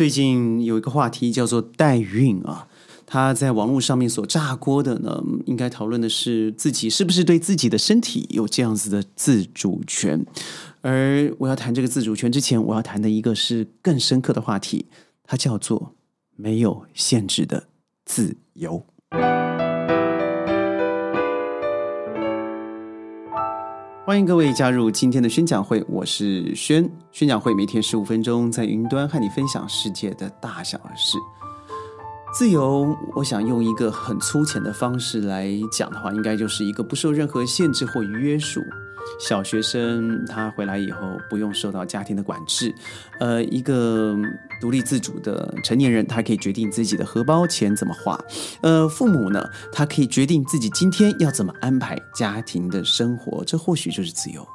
最近有一个话题叫做代孕啊，他在网络上面所炸锅的呢，应该讨论的是自己是不是对自己的身体有这样子的自主权。而我要谈这个自主权之前，我要谈的一个是更深刻的话题，它叫做没有限制的自由。欢迎各位加入今天的宣讲会，我是轩。宣讲会每天十五分钟，在云端和你分享世界的大小事。自由，我想用一个很粗浅的方式来讲的话，应该就是一个不受任何限制或约束。小学生他回来以后不用受到家庭的管制，呃，一个独立自主的成年人，他可以决定自己的荷包钱怎么花。呃，父母呢，他可以决定自己今天要怎么安排家庭的生活，这或许就是自由。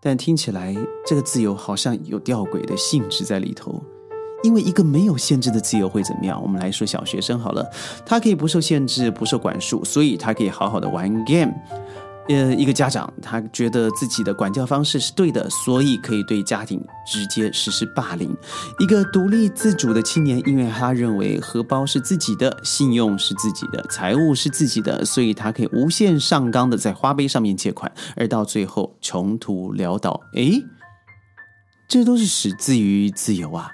但听起来这个自由好像有吊诡的性质在里头，因为一个没有限制的自由会怎么样？我们来说小学生好了，他可以不受限制、不受管束，所以他可以好好的玩 game。呃，一个家长他觉得自己的管教方式是对的，所以可以对家庭直接实施霸凌。一个独立自主的青年，因为他认为荷包是自己的，信用是自己的，财务是自己的，所以他可以无限上纲的在花呗上面借款，而到最后穷途潦倒。诶，这都是始自于自由啊。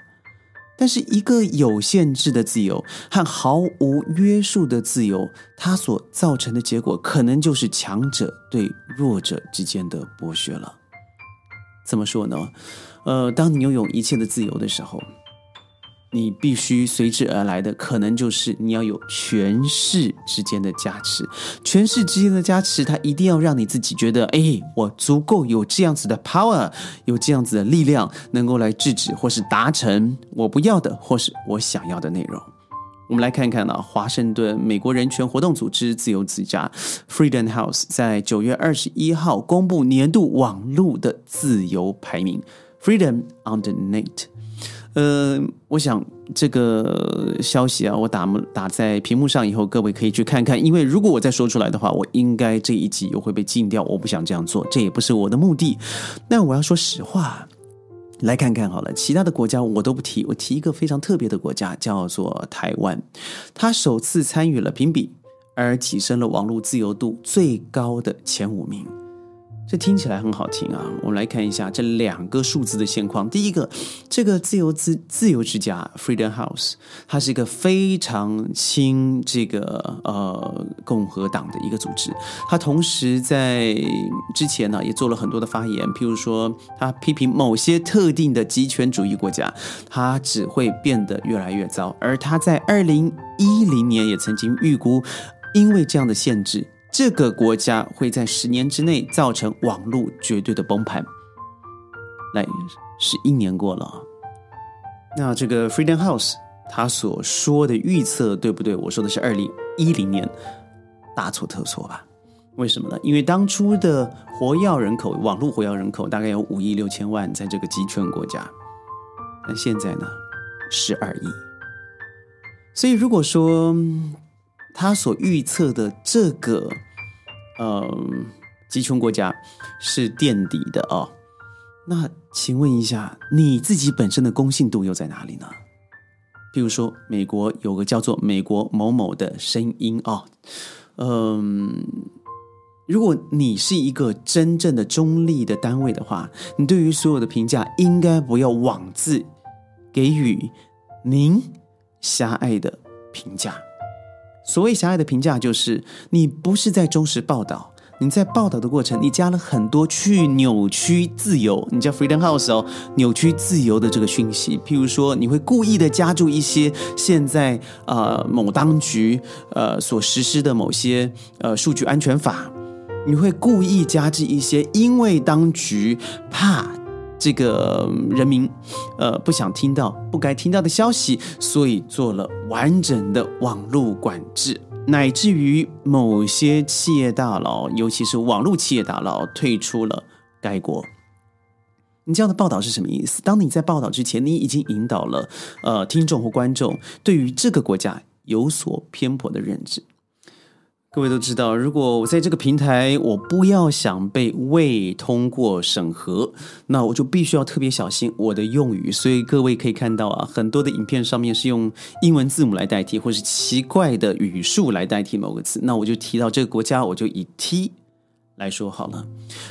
但是，一个有限制的自由和毫无约束的自由，它所造成的结果，可能就是强者对弱者之间的剥削了。怎么说呢？呃，当你拥有一切的自由的时候。你必须随之而来的，可能就是你要有权势之间的加持。权势之间的加持，它一定要让你自己觉得，哎，我足够有这样子的 power，有这样子的力量，能够来制止或是达成我不要的或是我想要的内容。我们来看看呢，华盛顿美国人权活动组织自由之家 （Freedom House） 在九月二十一号公布年度网络的自由排名 （Freedom on the Net）。呃，我想这个消息啊，我打打在屏幕上以后，各位可以去看看。因为如果我再说出来的话，我应该这一集又会被禁掉。我不想这样做，这也不是我的目的。那我要说实话，来看看好了，其他的国家我都不提，我提一个非常特别的国家，叫做台湾。它首次参与了评比，而跻身了网络自由度最高的前五名。这听起来很好听啊！我们来看一下这两个数字的现况。第一个，这个自由自自由之家 （Freedom House） 它是一个非常亲这个呃共和党的一个组织。它同时在之前呢也做了很多的发言，譬如说，他批评某些特定的极权主义国家，它只会变得越来越糟。而他在二零一零年也曾经预估，因为这样的限制。这个国家会在十年之内造成网络绝对的崩盘。来，是一年过了，那这个 Freedom House 他所说的预测对不对？我说的是二零一零年，大错特错吧？为什么呢？因为当初的活跃人口，网络活跃人口大概有五亿六千万，在这个集权国家，那现在呢，十二亿。所以如果说，他所预测的这个，嗯，集权国家是垫底的哦。那请问一下，你自己本身的公信度又在哪里呢？比如说，美国有个叫做“美国某某”的声音哦，嗯，如果你是一个真正的中立的单位的话，你对于所有的评价应该不要妄自给予您狭隘的评价。所谓狭隘的评价，就是你不是在忠实报道，你在报道的过程，你加了很多去扭曲自由，你叫 Freedom House 哦，扭曲自由的这个讯息。譬如说，你会故意的加注一些现在呃某当局呃所实施的某些呃数据安全法，你会故意加之一些，因为当局怕。这个人民，呃，不想听到不该听到的消息，所以做了完整的网络管制，乃至于某些企业大佬，尤其是网络企业大佬，退出了该国。你这样的报道是什么意思？当你在报道之前，你已经引导了呃听众或观众对于这个国家有所偏颇的认知。各位都知道，如果我在这个平台，我不要想被未通过审核，那我就必须要特别小心我的用语。所以各位可以看到啊，很多的影片上面是用英文字母来代替，或是奇怪的语数来代替某个词，那我就提到这个国家，我就以 T。来说好了，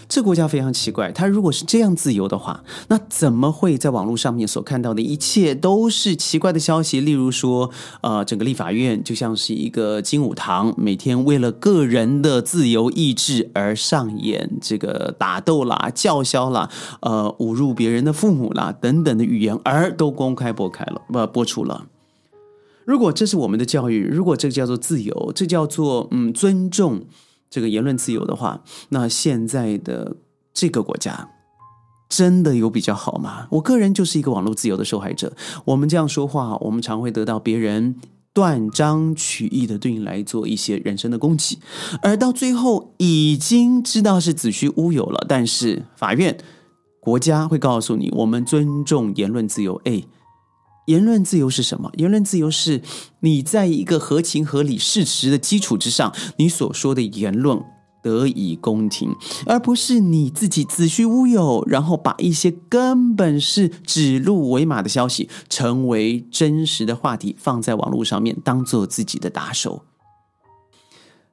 这国家非常奇怪。它如果是这样自由的话，那怎么会在网络上面所看到的一切都是奇怪的消息？例如说，呃，整个立法院就像是一个金武堂，每天为了个人的自由意志而上演这个打斗啦、叫嚣啦、呃，侮辱别人的父母啦等等的语言，而都公开播开了，不播出了。如果这是我们的教育，如果这叫做自由，这叫做嗯尊重。这个言论自由的话，那现在的这个国家真的有比较好吗？我个人就是一个网络自由的受害者。我们这样说话，我们常会得到别人断章取义的对你来做一些人身的攻击，而到最后已经知道是子虚乌有了。但是法院、国家会告诉你，我们尊重言论自由。哎。言论自由是什么？言论自由是你在一个合情合理事实的基础之上，你所说的言论得以公听，而不是你自己子虚乌有，然后把一些根本是指鹿为马的消息，成为真实的话题，放在网络上面，当做自己的打手。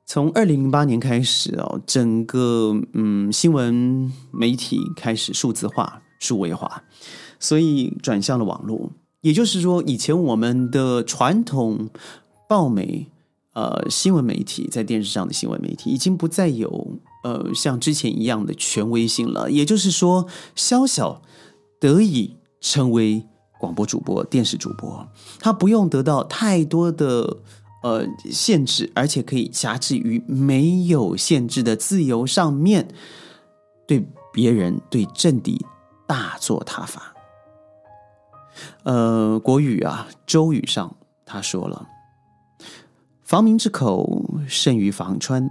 从二零零八年开始哦，整个嗯新闻媒体开始数字化、数位化，所以转向了网络。也就是说，以前我们的传统报媒、呃新闻媒体，在电视上的新闻媒体，已经不再有呃像之前一样的权威性了。也就是说，小小得以成为广播主播、电视主播，他不用得到太多的呃限制，而且可以辖制于没有限制的自由上面，对别人、对政敌大做他法。呃，国语啊，周语上他说了：“防民之口甚于防川，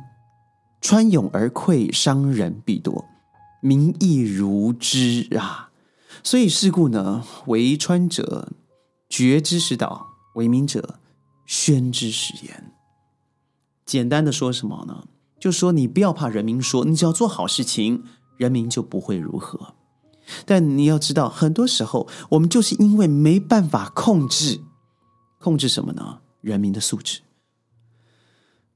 川涌而溃，伤人必多，民亦如之啊。所以是故呢，为川者决之使导，为民者宣之使言。简单的说什么呢？就说你不要怕人民说，你只要做好事情，人民就不会如何。”但你要知道，很多时候我们就是因为没办法控制，控制什么呢？人民的素质。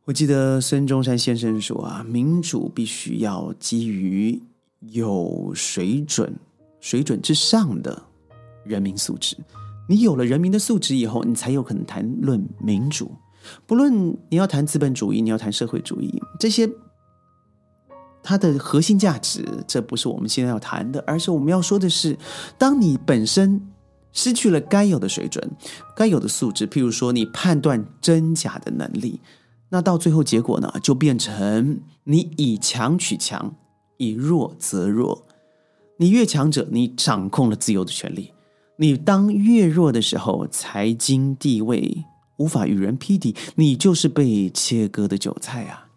我记得孙中山先生说啊，民主必须要基于有水准、水准之上的人民素质。你有了人民的素质以后，你才有可能谈论民主。不论你要谈资本主义，你要谈社会主义，这些。它的核心价值，这不是我们现在要谈的，而是我们要说的是，当你本身失去了该有的水准、该有的素质，譬如说你判断真假的能力，那到最后结果呢，就变成你以强取强，以弱则弱。你越强者，你掌控了自由的权利；你当越弱的时候，财经地位无法与人匹敌，你就是被切割的韭菜啊！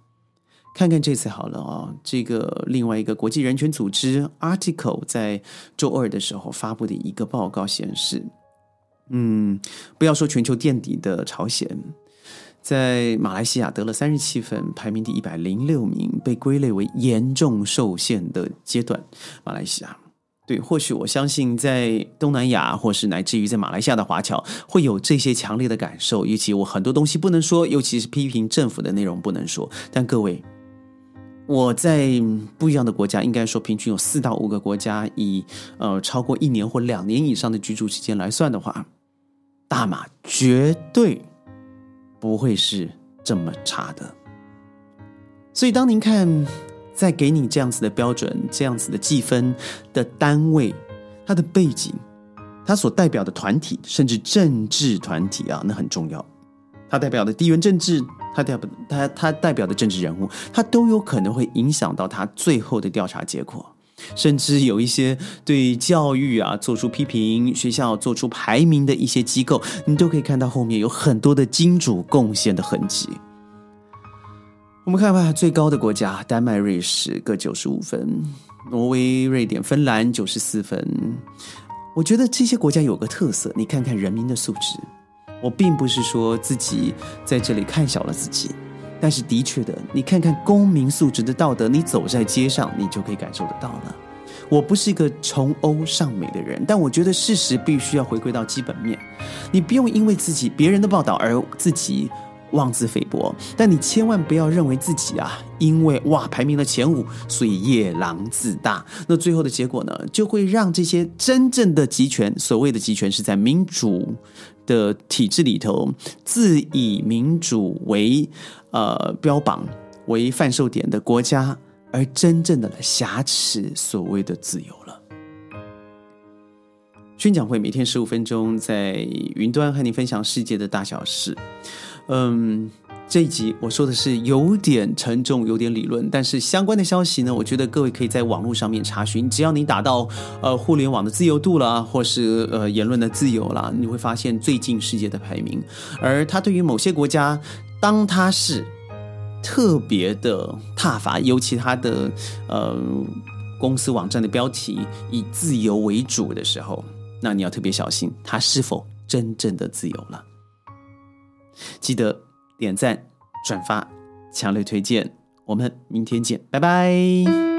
看看这次好了哦，这个另外一个国际人权组织 Article 在周二的时候发布的一个报告显示，嗯，不要说全球垫底的朝鲜，在马来西亚得了三十七分，排名第一百零六名，被归类为严重受限的阶段。马来西亚，对，或许我相信在东南亚，或是乃至于在马来西亚的华侨，会有这些强烈的感受。尤其我很多东西不能说，尤其是批评政府的内容不能说。但各位。我在不一样的国家，应该说平均有四到五个国家，以呃超过一年或两年以上的居住期间来算的话，大马绝对不会是这么差的。所以，当您看在给你这样子的标准、这样子的计分的单位，它的背景、它所代表的团体，甚至政治团体啊，那很重要。它代表的地缘政治。他代表他他代表的政治人物，他都有可能会影响到他最后的调查结果，甚至有一些对教育啊做出批评、学校做出排名的一些机构，你都可以看到后面有很多的金主贡献的痕迹。我们看看最高的国家，丹麦、瑞士各九十五分，挪威、瑞典、芬兰九十四分。我觉得这些国家有个特色，你看看人民的素质。我并不是说自己在这里看小了自己，但是的确的，你看看公民素质的道德，你走在街上，你就可以感受得到了。我不是一个崇欧尚美的人，但我觉得事实必须要回归到基本面。你不用因为自己别人的报道而自己妄自菲薄，但你千万不要认为自己啊，因为哇排名了前五，所以夜郎自大。那最后的结果呢，就会让这些真正的集权，所谓的集权是在民主的体制里头，自以民主为呃标榜为贩售点的国家。而真正的瑕疵，所谓的自由了。宣讲会每天十五分钟，在云端和你分享世界的大小事。嗯，这一集我说的是有点沉重，有点理论，但是相关的消息呢，我觉得各位可以在网络上面查询。只要你打到呃互联网的自由度啦，或是呃言论的自由啦，你会发现最近世界的排名。而它对于某些国家，当它是。特别的踏伐，尤其它的呃公司网站的标题以自由为主的时候，那你要特别小心，它是否真正的自由了。记得点赞、转发、强烈推荐，我们明天见，拜拜。